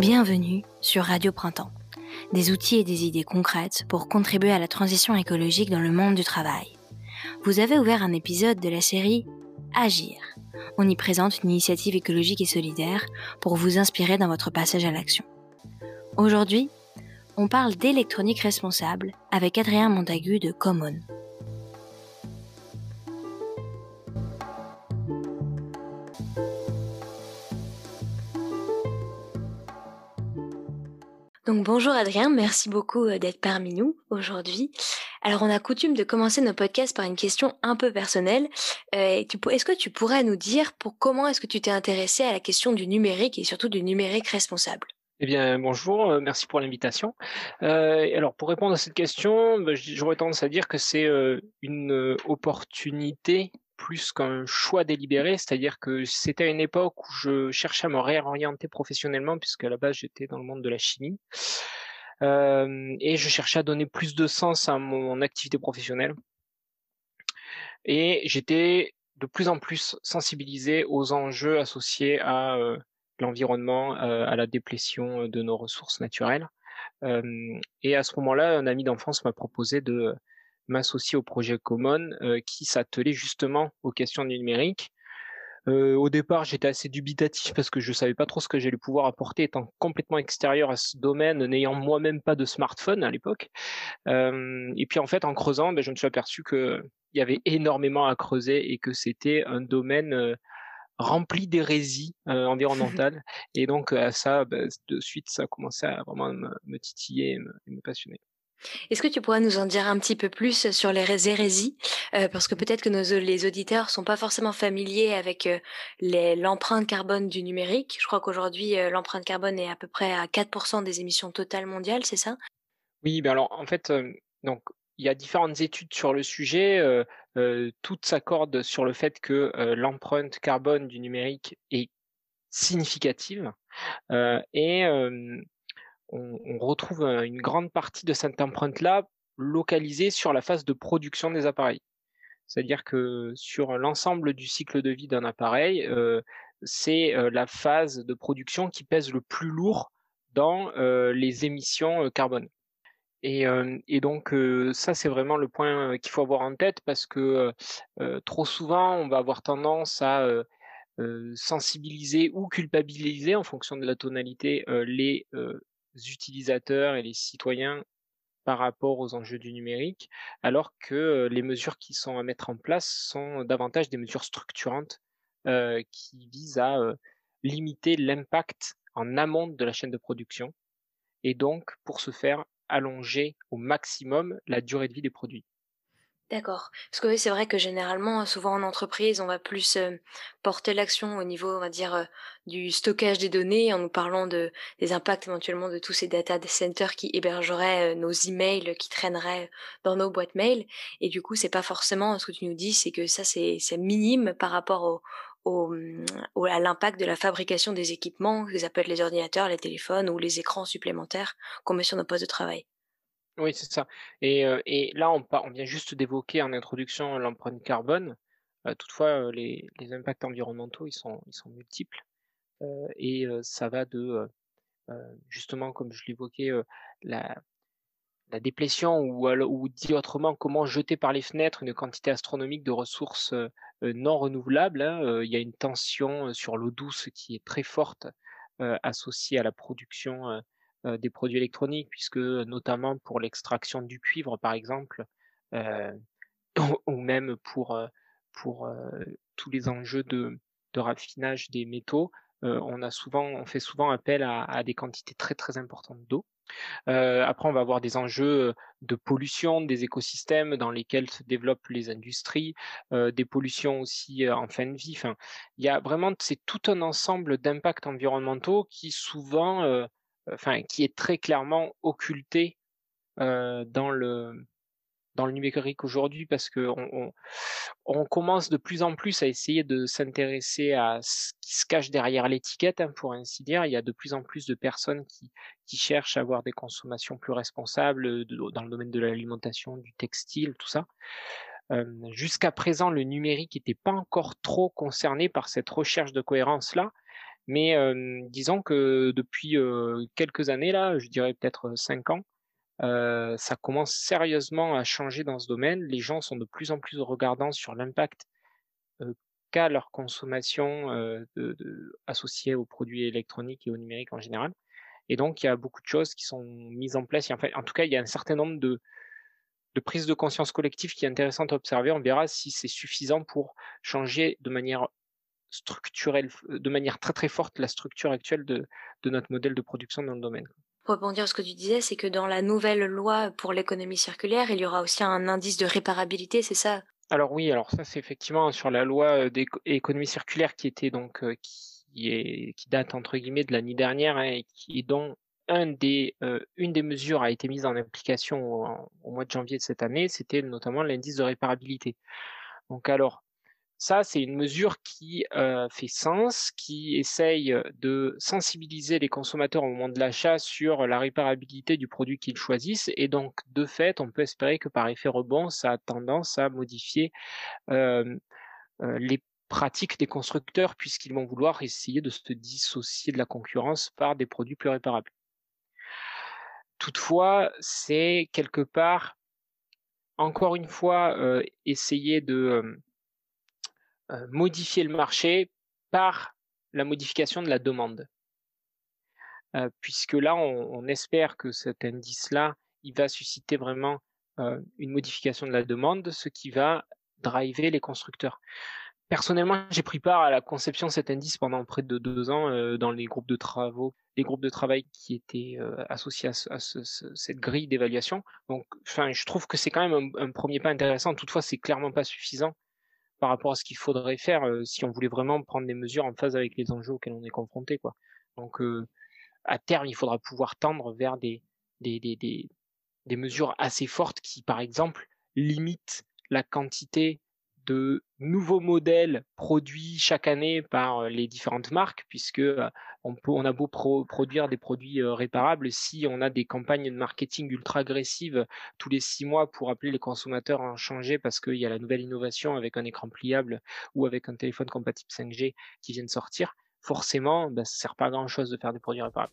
Bienvenue sur Radio Printemps. Des outils et des idées concrètes pour contribuer à la transition écologique dans le monde du travail. Vous avez ouvert un épisode de la série Agir. On y présente une initiative écologique et solidaire pour vous inspirer dans votre passage à l'action. Aujourd'hui, on parle d'électronique responsable avec Adrien Montagu de Common. Bonjour Adrien, merci beaucoup euh, d'être parmi nous aujourd'hui. Alors on a coutume de commencer nos podcasts par une question un peu personnelle. Euh, est-ce que tu pourrais nous dire pour comment est-ce que tu t'es intéressé à la question du numérique et surtout du numérique responsable? Eh bien, bonjour, euh, merci pour l'invitation. alors, pour répondre à cette question, bah, j'aurais tendance à dire que c'est une opportunité plus qu'un choix délibéré, c'est-à-dire que c'était à une époque où je cherchais à me réorienter professionnellement, puisque à la base j'étais dans le monde de la chimie, euh, et je cherchais à donner plus de sens à mon activité professionnelle. Et j'étais de plus en plus sensibilisé aux enjeux associés à euh, l'environnement, euh, à la déplétion de nos ressources naturelles. et à ce moment-là, un ami d'enfance m'a proposé de m'associer au projet Common euh, qui s'attelait justement aux questions du numérique. Euh, au départ, j'étais assez dubitatif parce que je savais pas trop ce que j'allais pouvoir apporter étant complètement extérieur à ce domaine, n'ayant moi-même pas de smartphone à l'époque. Euh, et puis en fait, en creusant, ben, je me suis aperçu qu'il y avait énormément à creuser et que c'était un domaine rempli d'hérésie environnementale. et donc ça, ben, de suite, ça a commencé à vraiment me, titiller et me passionner. Est-ce que tu pourrais nous en dire un petit peu plus sur les hérésies? Euh, Parce que peut-être que nos, les auditeurs sont pas forcément familiers avec euh, l'empreinte carbone du numérique. Je crois qu'aujourd'hui, euh, l'empreinte carbone est à peu près à 4% des émissions totales mondiales, c'est ça? Oui, ben alors en fait, donc il y a différentes études sur le sujet. toutes s'accordent sur le fait que l'empreinte carbone du numérique est significative. et on, retrouve une grande partie de cette empreinte-là localisée sur la phase de production des appareils. C'est-à-dire que sur l'ensemble du cycle de vie d'un appareil, euh, c'est euh, la phase de production qui pèse le plus lourd dans euh, les émissions carbone. Et, et, donc ça, c'est vraiment le point qu'il faut avoir en tête parce que trop souvent, on va avoir tendance à sensibiliser ou culpabiliser en fonction de la tonalité les utilisateurs et les citoyens par rapport aux enjeux du numérique, alors que les mesures qui sont à mettre en place sont davantage des mesures structurantes qui visent à limiter l'impact en amont de la chaîne de production et donc pour ce faire allonger au maximum la durée de vie des produits. D'accord. Parce que c'est vrai que généralement, souvent en entreprise, on va plus porter l'action au niveau, on va dire, du stockage des données, en nous parlant de, des impacts éventuellement de tous ces data centers qui hébergeraient nos emails qui traîneraient dans nos boîtes mail. Et du coup, c'est pas forcément ce que tu nous dis, c'est que ça, c'est minime par rapport au, à l'impact de la fabrication des équipements, que ça peut être les ordinateurs, les téléphones ou les écrans supplémentaires qu'on met sur nos postes de travail. Oui, c'est ça. Et, là, on, vient juste d'évoquer en introduction l'empreinte carbone. toutefois, les, impacts environnementaux, ils sont, ils sont multiples. et ça va de, justement, comme je l'évoquais, la, la déplétion ou, ou dit autrement, comment jeter par les fenêtres une quantité astronomique de ressources non renouvelables. Hein, il y a une tension sur l'eau douce qui est très forte associée à la production euh, des produits électroniques, puisque notamment pour l'extraction du cuivre, par exemple, euh, ou même pour, euh, pour tous les enjeux de, de raffinage des métaux, on, a souvent, on fait souvent appel à, à des quantités très très importantes d'eau. Après, on va avoir des enjeux de pollution des écosystèmes dans lesquels se développent les industries, des pollutions aussi en fin de vie. Enfin, il y a vraiment, c'est tout un ensemble d'impacts environnementaux qui souvent enfin, qui est très clairement occulté euh, dans le dans le numérique aujourd'hui parce que on, on, commence de plus en plus à essayer de s'intéresser à ce qui se cache derrière l'étiquette, hein, pour ainsi dire. Il y a de plus en plus de personnes qui, qui cherchent à avoir des consommations plus responsables dans le domaine de l'alimentation, du textile, tout ça. Euh, Jusqu'à présent, le numérique n'était pas encore trop concerné par cette recherche de cohérence-là, Mais disons que depuis quelques années là, je dirais peut-être 5 ans, ça commence sérieusement à changer dans ce domaine. Les gens sont de plus en plus regardants sur l'impact qu'a leur consommation associée aux produits électroniques et au numérique en général. Et donc, il y a beaucoup de choses qui sont mises en place. en, tout cas, il y a un certain nombre de, de prises de conscience collective qui est intéressante à observer. On verra si c'est suffisant pour changer de manière structurelle, de manière très très forte la structure actuelle de, de notre modèle de production dans le domaine. Pour rebondir à ce que tu disais, c'est que dans la nouvelle loi pour l'économie circulaire, il y aura aussi un indice de réparabilité, c'est ça? Alors oui, alors ça c'est effectivement sur la loi d'économie circulaire qui était donc qui qui, date entre guillemets de l'année dernière hein, et qui dont un des, euh, une des mesures a été mise en application au, mois de janvier de cette année, c'était notamment l'indice de réparabilité. Donc alors, ça, c'est une mesure qui euh, fait sens, qui essaye de sensibiliser les consommateurs au moment de l'achat sur la réparabilité du produit qu'ils choisissent. Et donc, de fait, on peut espérer que par effet rebond, ça a tendance à modifier euh, les pratique des constructeurs puisqu'ils vont vouloir essayer de se dissocier de la concurrence par des produits plus réparables. Toutefois, c'est quelque part, encore une fois, euh, essayer de euh, euh, modifier le marché par la modification de la demande. puisque là, on, espère que cet indice-là, il va susciter vraiment une modification de la demande, ce qui va driver les constructeurs. Personnellement, j'ai pris part à la conception de cet indice pendant près de deux ans euh, dans les groupes de travaux, les groupes de travail qui étaient euh, associés à, cette grille d'évaluation. Donc, enfin, je trouve que c'est quand même un, premier pas intéressant. Toutefois, c'est clairement pas suffisant par rapport à ce qu'il faudrait faire euh, si on voulait vraiment prendre des mesures en phase avec les enjeux auxquels on est confronté. Donc, à terme, il faudra pouvoir tendre vers des, mesures assez fortes qui, par exemple, limitent la quantité de nouveaux modèles produits chaque année par les différentes marques, puisque on, peut, on a beau produire des produits réparables, si on a des campagnes de marketing ultra agressives tous les six mois pour appeler les consommateurs à en changer parce qu'il y a la nouvelle innovation avec un écran pliable ou avec un téléphone compatible 5G qui vient de sortir, forcément, ben, ça sert pas à grand chose de faire des produits réparables.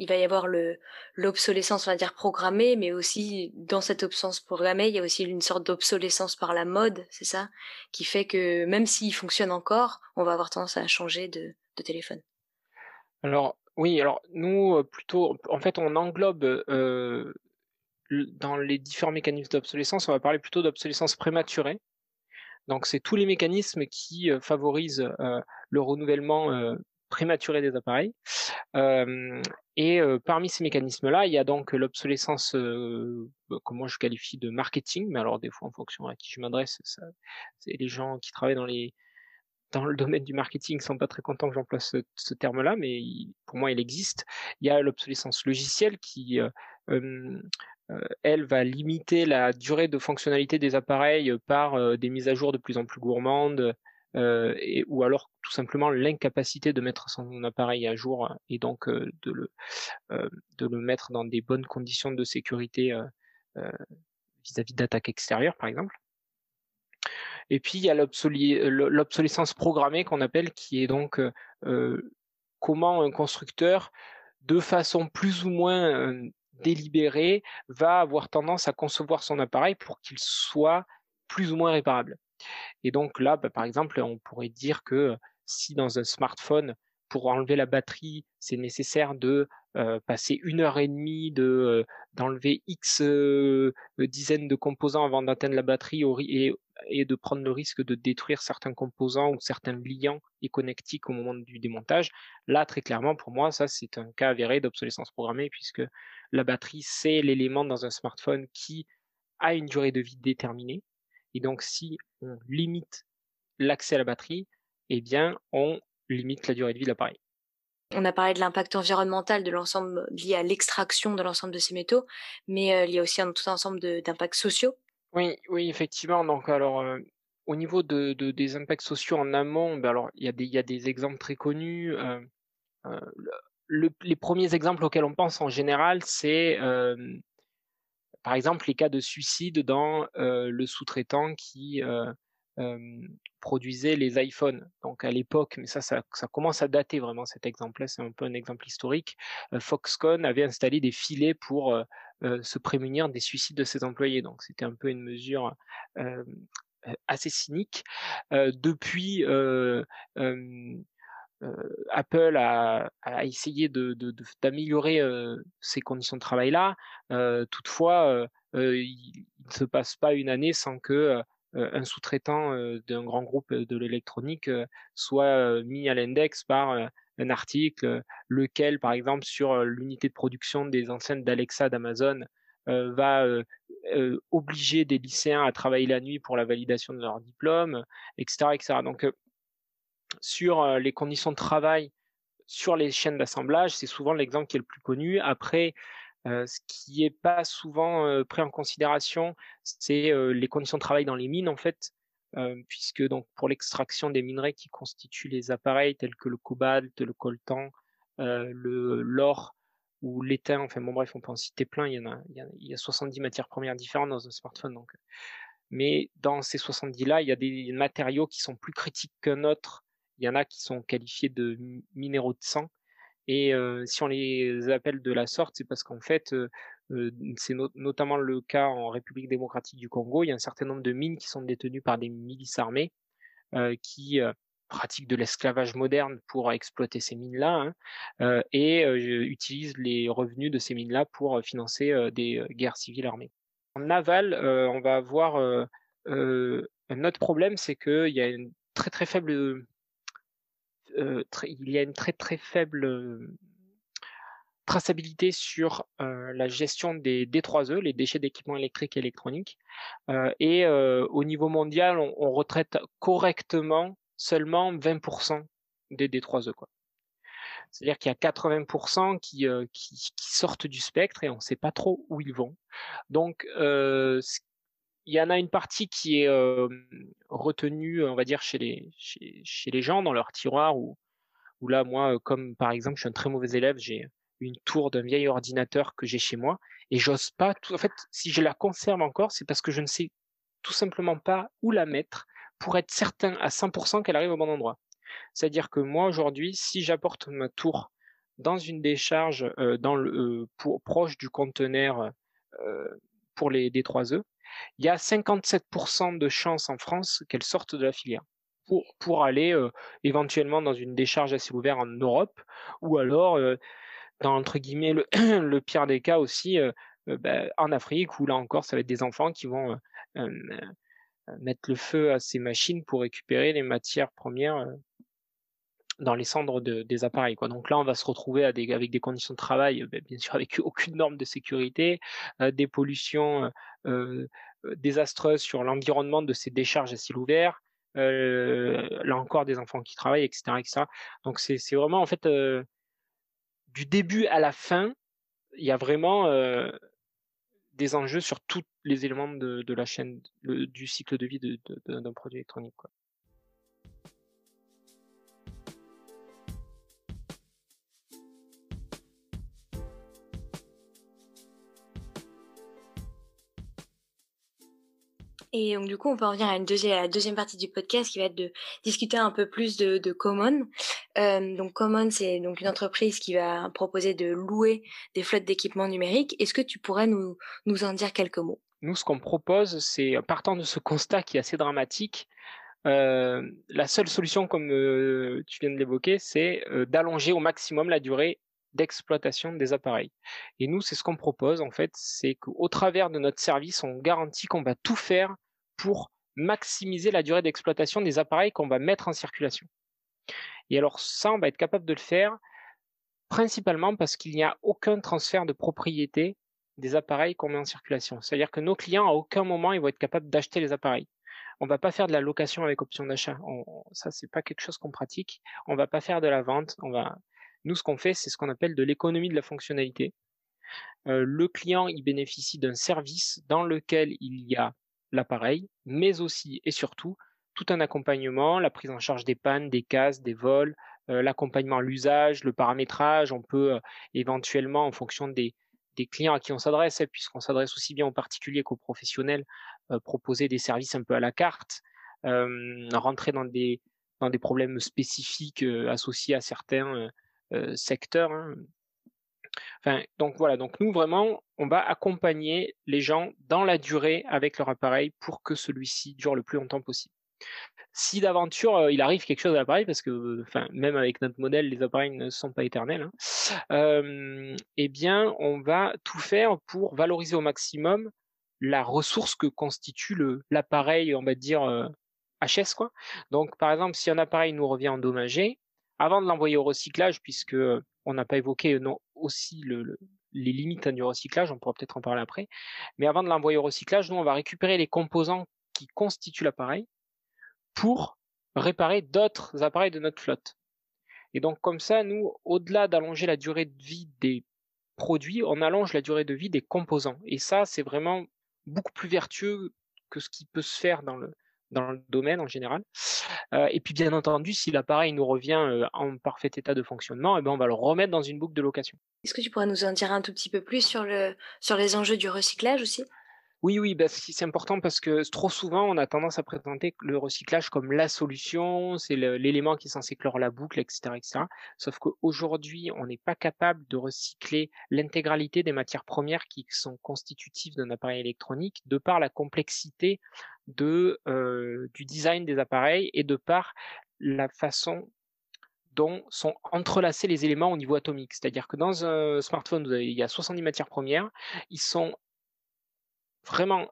Il va y avoir le l'obsolescence, on va dire programmée, mais aussi dans cette obsolescence programmée, il y a aussi une sorte d'obsolescence par la mode, c'est ça, qui fait que même s'il fonctionne encore, on va avoir tendance à changer de, téléphone. Alors oui, alors nous euh, plutôt, en fait, on englobe euh, dans les différents mécanismes d'obsolescence, on va parler plutôt d'obsolescence prématurée. Donc c'est tous les mécanismes qui euh, favorisent le renouvellement prématuré des appareils. et parmi ces mécanismes-là, il y a donc l'obsolescence, bah, comment je qualifie de marketing, mais alors des fois en fonction à qui je m'adresse, c'est les gens qui travaillent dans les dans le domaine du marketing sont pas très contents que j'emploie ce, ce terme-là, mais pour moi il existe. Il y a l'obsolescence logicielle qui elle va limiter la durée de fonctionnalité des appareils par des mises à jour de plus en plus gourmandes, euh, ou alors tout simplement l'incapacité de mettre son appareil à jour et donc euh, de, le, euh, de le mettre dans des bonnes conditions de sécurité vis-à-vis d'attaques extérieures, par exemple. Et puis il y a l'obsolescence programmée qu'on appelle, qui est donc comment un constructeur, de façon plus ou moins délibérée, va avoir tendance à concevoir son appareil pour qu'il soit plus ou moins réparable. Et donc là, bah, par exemple, on pourrait dire que si dans un smartphone, pour enlever la batterie, c'est nécessaire de passer une heure et demie, de d'enlever X dizaines de composants avant d'atteindre la batterie et, et, de prendre le risque de détruire certains composants ou certains liants et connectiques au moment du démontage. Là, très clairement, pour moi, ça c'est un cas avéré d'obsolescence programmée puisque la batterie, c'est l'élément dans un smartphone qui a une durée de vie déterminée et donc, si on limite l'accès à la batterie, eh bien, on limite la durée de vie de l'appareil. On a parlé de l'impact environnemental de l'ensemble lié à l'extraction de l'ensemble de ces métaux, mais euh, il y a aussi un tout ensemble d'impacts sociaux. Oui, oui, effectivement. Donc, alors, euh, au niveau de, des impacts sociaux en amont, ben alors, il y, a des, il y a des exemples très connus. Euh, les premiers exemples auxquels on pense en général, c'est par exemple les cas de suicide dans le sous-traitant qui produisait les iPhones. Donc à l'époque, mais ça, ça, commence à dater vraiment cet exemple-là, c'est un peu un exemple historique. Foxconn avait installé des filets pour se prémunir des suicides de ses employés. Donc c'était un peu une mesure assez cynique. depuis, Apple a, essayé d'améliorer ces conditions de travail-là. toutefois, il ne se passe pas une année sans que un sous-traitant d'un grand groupe de l'électronique soit mis à l'index par un article, lequel, par exemple, sur l'unité de production des enceintes d'Alexa d'Amazon, va obliger des lycéens à travailler la nuit pour la validation de leur diplôme, etc. etc. Donc, sur les conditions de travail sur les chaînes d'assemblage, c'est souvent l'exemple qui est le plus connu. Après, ce qui n'est pas souvent pris en considération, c'est les conditions de travail dans les mines, en fait, puisque donc pour l'extraction des minerais qui constituent les appareils tels que le cobalt, le coltan, le l'or ou l'étain, enfin bon bref, on peut en citer plein, il y en a, il y a, 70 matières premières différentes dans un smartphone, donc. Mais dans ces 70 là, il y a des matériaux qui sont plus critiques qu'un autre. Il y en a qui sont qualifiés de minéraux de sang. Et si on les appelle de la sorte, c'est parce qu'en fait, c'est notamment le cas en République démocratique du Congo. Il y a un certain nombre de mines qui sont détenues par des milices armées qui pratiquent de l'esclavage moderne pour exploiter ces mines-là hein, et utilisent les revenus de ces mines-là pour financer des guerres civiles armées. En aval, on va avoir un autre problème, c'est qu'il y a une très très faible il y a une très très faible traçabilité sur la gestion des D3E, les déchets d'équipements électriques et électroniques. et au niveau mondial, on, retraite correctement seulement 20% des D3E. Quoi. C'est-à-dire qu'il y a 80% qui, sortent du spectre et on ne sait pas trop où ils vont. Donc, il y en a une partie qui est retenue, on va dire, chez les, chez, les gens dans leur tiroir ou où là, moi, comme par exemple, je suis un très mauvais élève, j'ai une tour d'un vieil ordinateur que j'ai chez moi et j'ose pas. Tout, en fait, si je la conserve encore, c'est parce que je ne sais tout simplement pas où la mettre pour être certain à 100% qu'elle arrive au bon endroit. C'est-à-dire que moi aujourd'hui, si j'apporte ma tour dans une décharge dans le, pour, proche du conteneur pour les D3E, il y a 57% de chances en France qu'elles sortent de la filière pour, pour aller éventuellement dans une décharge à ciel ouvert en Europe ou alors dans entre guillemets le, pire des cas aussi bah, en Afrique où là encore ça va être des enfants qui vont mettre le feu à ces machines pour récupérer les matières premières dans les cendres de, des appareils. Donc là, on va se retrouver avec des conditions de travail, bah, bien sûr avec aucune norme de sécurité, des pollutions euh, désastreuses sur l'environnement de ces décharges à ciel ouvert, euh, là encore des enfants qui travaillent, etc. Donc c'est vraiment en fait du début à la fin, il y a vraiment des enjeux sur tous les éléments de, la chaîne, du cycle de vie d'un produit électronique. Et donc, du coup, on peut en venir à, une deuxième, la deuxième partie du podcast qui va être de discuter un peu plus de, Common. Euh, donc, Common, c'est donc une entreprise qui va proposer de louer des flottes d'équipements numériques. Est-ce que tu pourrais nous, en dire quelques mots? Nous, ce qu'on propose, c'est, partant de ce constat qui est assez dramatique, euh, la seule solution, comme euh, tu viens de l'évoquer, c'est euh, d'allonger au maximum la durée d'exploitation des appareils. Et nous, c'est ce qu'on propose en fait, c'est qu'au travers de notre service, on garantit qu'on va tout faire pour maximiser la durée d'exploitation des appareils qu'on va mettre en circulation. Et alors ça, on va être capable de le faire principalement parce qu'il n'y a aucun transfert de propriété des appareils qu'on met en circulation. C'est-à-dire que nos clients, à aucun moment, ils vont être capables d'acheter les appareils. On va pas faire de la location avec option d'achat. Ça, c'est pas quelque chose qu'on pratique. On va pas faire de la vente. On va, nous, ce qu'on fait, c'est ce qu'on appelle de l'économie de la fonctionnalité. Euh, le client, il bénéficie d'un service dans lequel il y a l'appareil, mais aussi et surtout tout un accompagnement, la prise en charge des pannes, des casses, des vols, l'accompagnement à l'usage, le paramétrage. On peut éventuellement, en fonction des, clients à qui on s'adresse, hein, puisqu'on s'adresse aussi bien aux particuliers qu'aux professionnels, proposer des services un peu à la carte, rentrer dans des problèmes spécifiques associés à certains secteurs. Hein. Enfin, donc voilà, donc nous vraiment, on va accompagner les gens dans la durée avec leur appareil pour que celui-ci dure le plus longtemps possible. Si d'aventure il arrive quelque chose à l'appareil, parce que même avec notre modèle, les appareils ne sont pas éternels, hein, eh bien, on va tout faire pour valoriser au maximum la ressource que constitue l'appareil, on va dire HS quoi. Donc par exemple, si un appareil nous revient endommagé, avant de l'envoyer au recyclage, puisque on n'a pas évoqué non, aussi le, les limites du recyclage, on pourra peut-être en parler après, mais avant de l'envoyer au recyclage, nous on va récupérer les composants qui constituent l'appareil pour réparer d'autres appareils de notre flotte. Et donc comme ça, nous, au-delà d'allonger la durée de vie des produits, on allonge la durée de vie des composants. Et ça, c'est vraiment beaucoup plus vertueux que ce qui peut se faire dans le, dans le domaine en général. Euh, et puis bien entendu, si l'appareil nous revient euh, en parfait état de fonctionnement, eh ben, on va le remettre dans une boucle de location. Est-ce que tu pourrais nous en dire un tout petit peu plus sur, le, sur les enjeux du recyclage aussi? Oui, oui, bah, c'est important parce que trop souvent, on a tendance à présenter le recyclage comme la solution, c'est l'élément qui est censé clore la boucle, etc. etc. Sauf qu'aujourd'hui, on n'est pas capable de recycler l'intégralité des matières premières qui sont constitutives d'un appareil électronique de par la complexité euh, du design des appareils et de par la façon dont sont entrelacés les éléments au niveau atomique. C'est-à-dire que dans un smartphone, il y a 70 matières premières, ils sont vraiment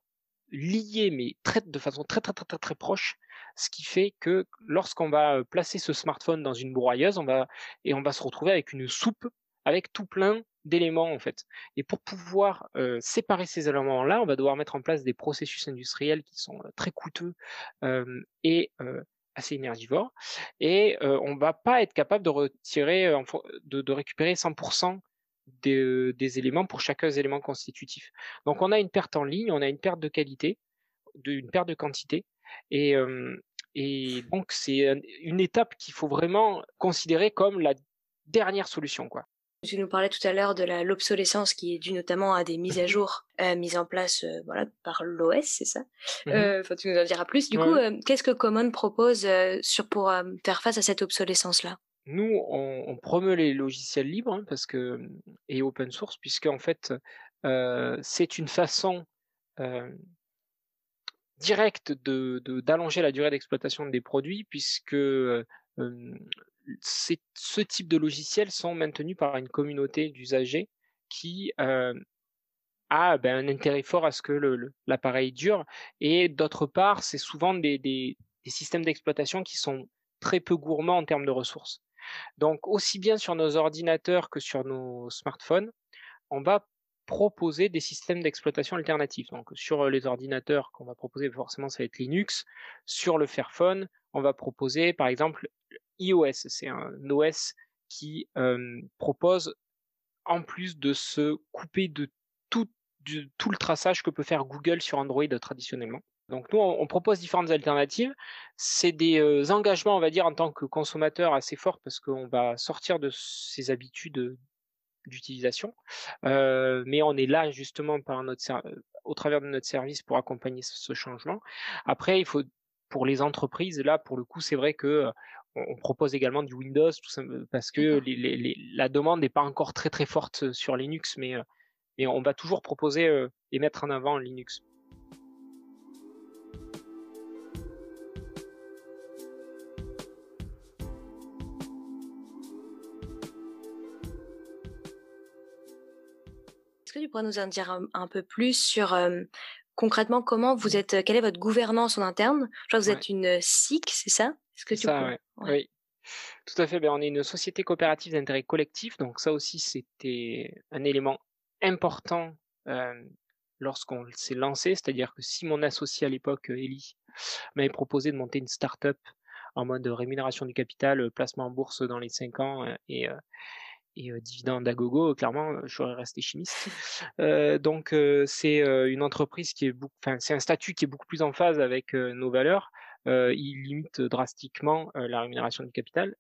liés, mais de façon très, très, très, très, très proche, ce qui fait que lorsqu'on va placer ce smartphone dans une broyeuse, on va, et on va se retrouver avec une soupe avec tout plein d'éléments en fait. Et pour pouvoir euh, séparer ces éléments-là, on va devoir mettre en place des processus industriels qui sont très coûteux euh, et euh, assez énergivores. Et on va pas être capable de retirer, de récupérer 100% des, des, éléments pour chacun des éléments constitutifs. Donc on a une perte en ligne, on a une perte de qualité, de, une perte de quantité, et, et donc c'est une étape qu'il faut vraiment considérer comme la dernière solution, quoi. Tu nous parlais tout à l'heure de l'obsolescence qui est due notamment à des mises à jour euh, mises en place euh, voilà, par l'OS, c'est ça? Euh, Tu nous en diras plus. Du coup, qu'est-ce que Common propose sur, pour faire face à cette obsolescence-là? Nous, on, promeut les logiciels libres hein, parce que, et open source, puisque en fait, c'est une façon directe de, d'allonger la durée d'exploitation des produits, puisque ce type de logiciels sont maintenus par une communauté d'usagers qui a ben, un intérêt fort à ce que l'appareil dure. Et d'autre part, c'est souvent des systèmes d'exploitation qui sont très peu gourmands en termes de ressources. Donc aussi bien sur nos ordinateurs que sur nos smartphones, on va proposer des systèmes d'exploitation alternatifs. Donc sur les ordinateurs qu'on va proposer, forcément ça va être Linux. Sur le Fairphone, on va proposer par exemple iOS. C'est un OS qui propose, en plus de se couper de tout, tout le traçage que peut faire Google sur Android traditionnellement. Donc nous, on, propose différentes alternatives. C'est des engagements, on va dire, en tant que consommateur assez forts parce qu'on va sortir de ses habitudes d'utilisation. mais on est là justement par notre au travers de notre service pour accompagner ce, changement. Après, il faut pour les entreprises, là, pour le coup, c'est vrai que on, propose également du Windows, tout ça, parce que la demande n'est pas encore très très forte sur Linux, mais, mais on va toujours proposer et mettre en avant Linux. Est-ce que tu pourrais nous en dire un, peu plus sur concrètement comment vous mmh. êtes, quelle est votre gouvernance en interne? Je crois que vous êtes une SIC, c'est ça? Est-ce que tu ça, Oui. Tout à fait. Ben, on est une société coopérative d'intérêt collectif, donc ça aussi c'était un élément important lorsqu'on s'est lancé, c'est-à-dire que si mon associé à l'époque, Ellie, m'avait proposé de monter une start-up en mode rémunération du capital, placement en bourse dans les 5 ans et, et dividende à gogo, clairement, je serais resté chimiste. donc c'est une entreprise qui est, enfin c'est un statut qui est beaucoup plus en phase avec nos valeurs. il limite drastiquement la rémunération du capital.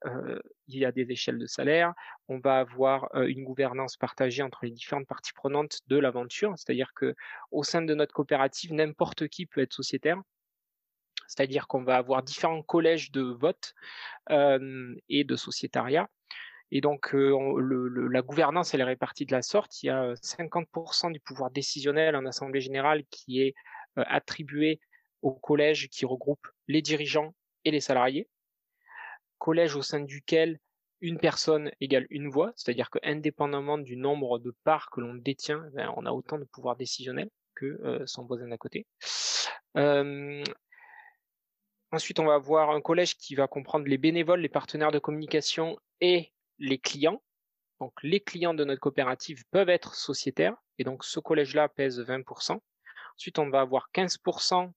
il y a des échelles de salaire. On va avoir une gouvernance partagée entre les différentes parties prenantes de l'aventure, c'est-à-dire que au sein de notre coopérative, n'importe qui peut être sociétaire. C'est-à-dire qu'on va avoir différents collèges de vote et de sociétariat. Et donc, la gouvernance, elle est répartie de la sorte. Il y a 50% du pouvoir décisionnel en Assemblée générale qui est attribué au collège qui regroupe les dirigeants et les salariés. Collège au sein duquel une personne égale une voix, c'est-à-dire que indépendamment du nombre de parts que l'on détient, ben, on a autant de pouvoir décisionnel que son voisin d'à côté. ensuite, on va avoir un collège qui va comprendre les bénévoles, les partenaires de communication et les clients. Donc les clients de notre coopérative peuvent être sociétaires et donc ce collège-là pèse 20%. Ensuite, on va avoir 15%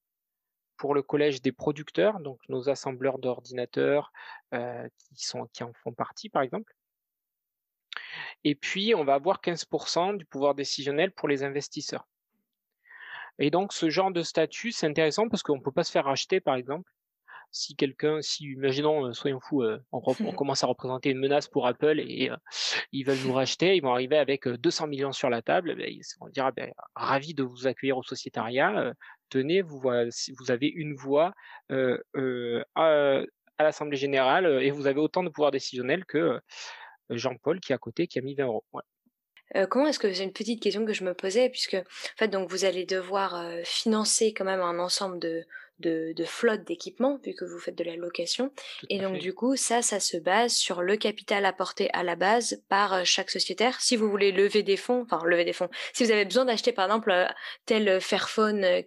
pour le collège des producteurs, donc nos assembleurs d'ordinateurs euh, qui, qui en font partie par exemple. Et puis, on va avoir 15% du pouvoir décisionnel pour les investisseurs. Et donc, ce genre de statut, c'est intéressant parce qu'on ne peut pas se faire racheter, par exemple si quelqu'un, si imaginons, euh, soyons fous, euh, on, commence à représenter une menace pour Apple et euh, ils veulent nous racheter, ils vont arriver avec 200 millions sur la table, ben, on dira ben, ravi de vous accueillir au sociétariat, tenez, vous, vous avez une voix à, l'Assemblée générale et vous avez autant de pouvoir décisionnel que Jean-Paul qui est à côté qui a mis 20 euros. comment est-ce que c'est une petite question que je me posais puisque en fait donc vous allez devoir financer quand même un ensemble de, de, flotte d'équipement, vu que vous faites de la location. et donc, du coup, ça, ça se base sur le capital apporté à la base par euh, chaque sociétaire. Si vous voulez lever des fonds, enfin, lever des fonds, si vous avez besoin d'acheter, par exemple, euh, tel Fairphone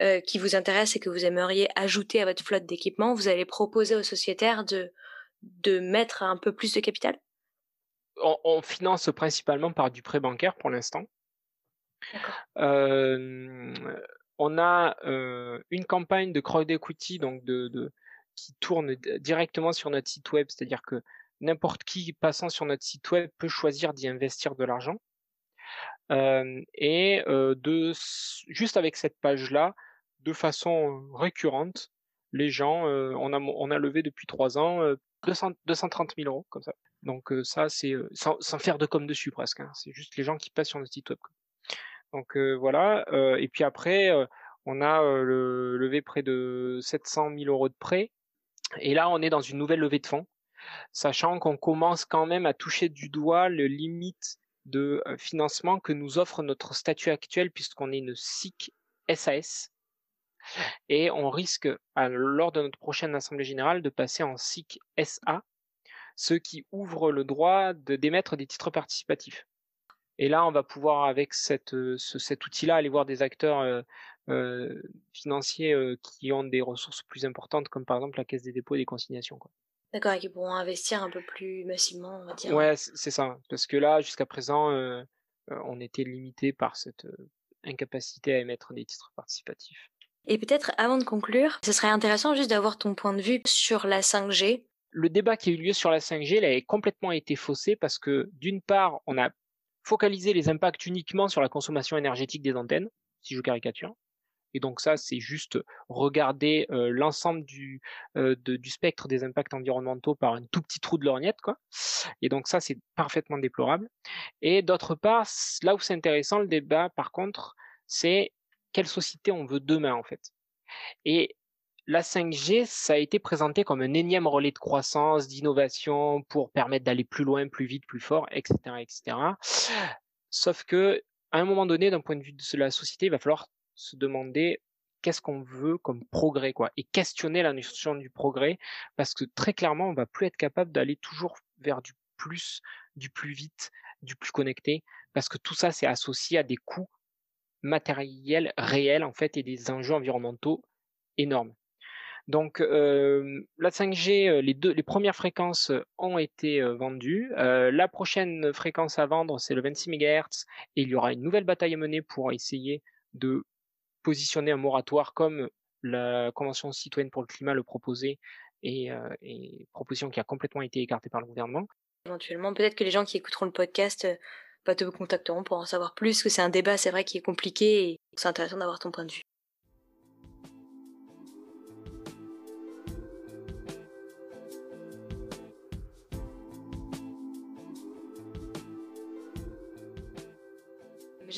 euh, qui vous intéresse et que vous aimeriez ajouter à votre flotte d'équipement, vous allez proposer aux sociétaires de, de mettre un peu plus de capital? On, finance principalement par du prêt bancaire pour l'instant. Euh, on a une campagne de crowd equity qui tourne directement sur notre site web, c'est-à-dire que n'importe qui passant sur notre site web peut choisir d'y investir de l'argent. et de juste avec cette page-là, de façon récurrente, les gens, on, a, on a levé depuis trois ans 230 000 euros comme ça. Donc ça, c'est sans, faire de com dessus presque. Hein. c'est juste les gens qui passent sur notre site web. Donc voilà. et puis après, on a levé près de 700 000 euros de prêts. Et là, on est dans une nouvelle levée de fonds, sachant qu'on commence quand même à toucher du doigt le limite de financement que nous offre notre statut actuel, puisqu'on est une SIC SAS. Et on risque, lors de notre prochaine Assemblée générale, de passer en SIC SA, ce qui ouvre le droit d'émettre des titres participatifs. Et là, on va pouvoir, avec cette, euh, cet outil-là, aller voir des acteurs euh, euh, financiers qui ont des ressources plus importantes, comme par exemple la Caisse des dépôts et des consignations. D'accord, et qui pourront investir un peu plus massivement, on va dire. Ouais, c'est ça. Parce que là, jusqu'à présent, on était limité par cette incapacité à émettre des titres participatifs. Et peut-être avant de conclure, ce serait intéressant juste d'avoir ton point de vue sur la 5G. Le débat qui a eu lieu sur la 5G, il a complètement été faussé parce que d'une part, on a focaliser les impacts uniquement sur la consommation énergétique des antennes, si je caricature. Et donc ça, c'est juste regarder euh, l'ensemble du, euh, du spectre des impacts environnementaux par un tout petit trou de lorgnette, quoi. Et donc ça, c'est parfaitement déplorable. Et d'autre part, là où c'est intéressant, le débat, par contre, c'est quelle société on veut demain, en fait. Et la 5G, ça a été présenté comme un énième relais de croissance, d'innovation pour permettre d'aller plus loin, plus vite, plus fort, etc., etc. Sauf que, à un moment donné, d'un point de vue de la société, il va falloir se demander qu'est-ce qu'on veut comme progrès, quoi, et questionner la notion du progrès, parce que très clairement, on va plus être capable d'aller toujours vers du plus, du plus vite, du plus connecté, parce que tout ça, c'est associé à des coûts matériels réels, en fait, et des enjeux environnementaux énormes. Donc la 5G, les, deux, les premières fréquences ont été vendues. la prochaine fréquence à vendre, c'est le 26 MHz et il y aura une nouvelle bataille à mener pour essayer de positionner un moratoire comme la Convention citoyenne pour le climat le proposait et, et proposition qui a complètement été écartée par le gouvernement. Éventuellement, peut-être que les gens qui écouteront le podcast bah, te contacteront pour en savoir plus, que c'est un débat, c'est vrai, qui est compliqué et c'est intéressant d'avoir ton point de vue.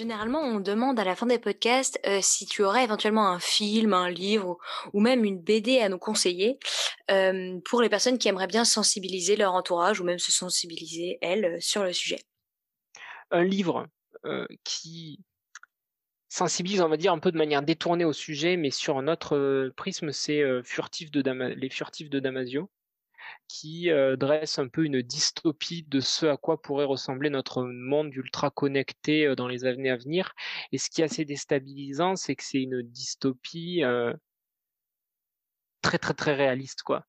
Généralement, on demande à la fin des podcasts euh, si tu aurais éventuellement un film, un livre ou, même une BD à nous conseiller euh, pour les personnes qui aimeraient bien sensibiliser leur entourage ou même se sensibiliser, elles, sur le sujet. Un livre qui sensibilise, on va dire, un peu de manière détournée au sujet, mais sur un autre prisme, c'est Les Furtifs de Damasio qui euh, dresse un peu une dystopie de ce à quoi pourrait ressembler notre monde ultra connecté euh, dans les années à venir. Et ce qui est assez déstabilisant, c'est que c'est une dystopie euh, très très très réaliste, quoi.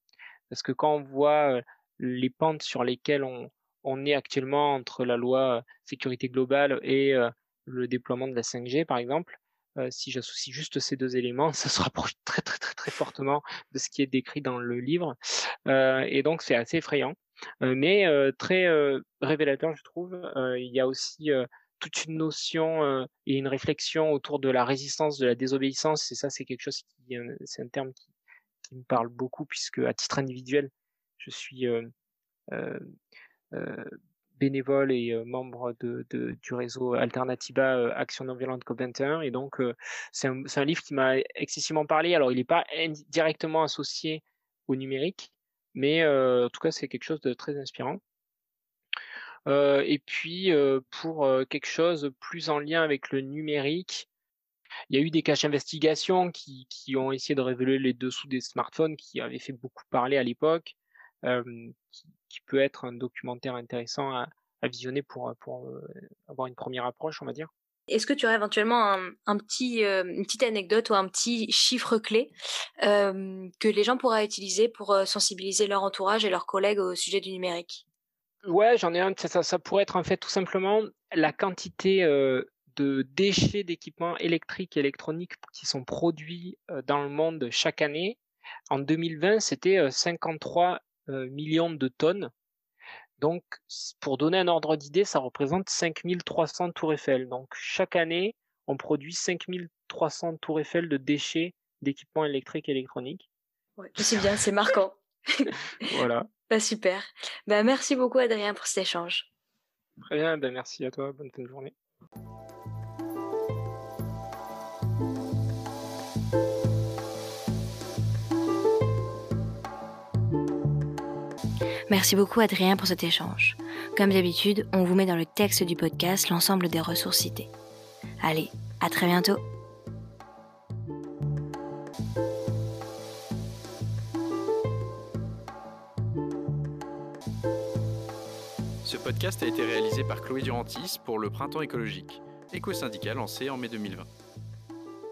Parce que quand on voit les pentes sur lesquelles on, on est actuellement entre la loi sécurité globale et le déploiement de la 5G, par exemple, si j'associe juste ces deux éléments, ça se rapproche très très très très fortement de ce qui est décrit dans le livre. et donc c'est assez effrayant, mais très révélateur, je trouve. il y a aussi toute une notion et une réflexion autour de la résistance, de la désobéissance. Et ça, c'est quelque chose qui, c'est un terme qui, qui, me parle beaucoup puisque à titre individuel, je suis bénévole et membre de, du réseau Alternativa Action non violente COP21. Et donc, c'est un, un, livre qui m'a excessivement parlé. Alors, il n'est pas directement associé au numérique, mais en tout cas, c'est quelque chose de très inspirant. et puis, pour quelque chose plus en lien avec le numérique, il y a eu des caches d'investigation qui, qui, ont essayé de révéler les dessous des smartphones qui avaient fait beaucoup parler à l'époque. Qui, qui peut être un documentaire intéressant à, visionner pour, pour euh, avoir une première approche, on va dire. Est-ce que tu aurais éventuellement un, petit, euh, une petite anecdote ou un petit chiffre clé euh, que les gens pourraient utiliser pour sensibiliser leur entourage et leurs collègues au sujet du numérique? Ouais, j'en ai un. Ça, ça, pourrait être en fait tout simplement la quantité de déchets d'équipements électriques et électroniques qui sont produits dans le monde chaque année. En 2020, c'était 53 millions de tonnes. Donc, pour donner un ordre d'idée, ça représente 5300 tours Eiffel. Donc, chaque année, on produit 5300 tours Eiffel de déchets d'équipements électriques et électroniques. Ouais, c'est bien, c'est marquant. voilà. Bah, super. Bah, merci beaucoup, Adrien, pour cet échange. Très bien, bah, merci à toi. Bonne fin de journée. Merci beaucoup Adrien pour cet échange. Comme d'habitude, on vous met dans le texte du podcast l'ensemble des ressources citées. Allez, à très bientôt. Ce podcast a été réalisé par Chloé Durantis pour le Printemps écologique, éco-syndicat lancé en mai 2020.